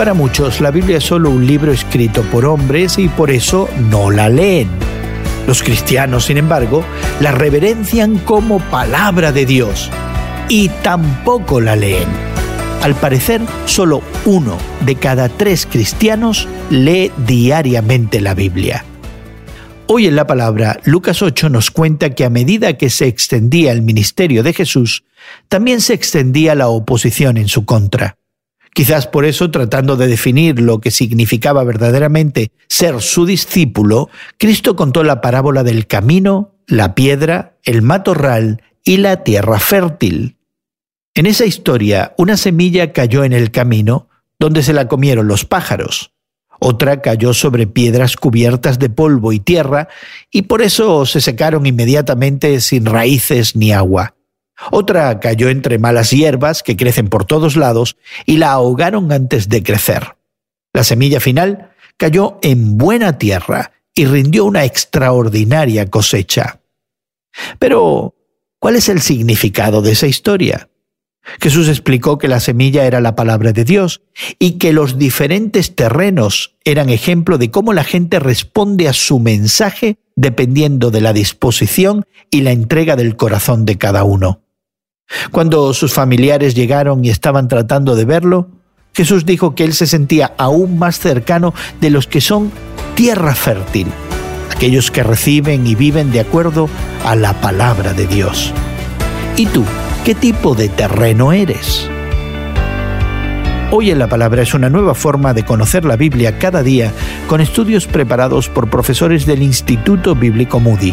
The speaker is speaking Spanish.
Para muchos, la Biblia es solo un libro escrito por hombres y por eso no la leen. Los cristianos, sin embargo, la reverencian como palabra de Dios y tampoco la leen. Al parecer, solo uno de cada tres cristianos lee diariamente la Biblia. Hoy en la palabra, Lucas 8 nos cuenta que a medida que se extendía el ministerio de Jesús, también se extendía la oposición en su contra. Quizás por eso, tratando de definir lo que significaba verdaderamente ser su discípulo, Cristo contó la parábola del camino, la piedra, el matorral y la tierra fértil. En esa historia, una semilla cayó en el camino, donde se la comieron los pájaros. Otra cayó sobre piedras cubiertas de polvo y tierra, y por eso se secaron inmediatamente sin raíces ni agua. Otra cayó entre malas hierbas que crecen por todos lados y la ahogaron antes de crecer. La semilla final cayó en buena tierra y rindió una extraordinaria cosecha. Pero, ¿cuál es el significado de esa historia? Jesús explicó que la semilla era la palabra de Dios y que los diferentes terrenos eran ejemplo de cómo la gente responde a su mensaje dependiendo de la disposición y la entrega del corazón de cada uno. Cuando sus familiares llegaron y estaban tratando de verlo, Jesús dijo que él se sentía aún más cercano de los que son tierra fértil, aquellos que reciben y viven de acuerdo a la palabra de Dios. ¿Y tú, qué tipo de terreno eres? Hoy en la Palabra es una nueva forma de conocer la Biblia cada día con estudios preparados por profesores del Instituto Bíblico Moody.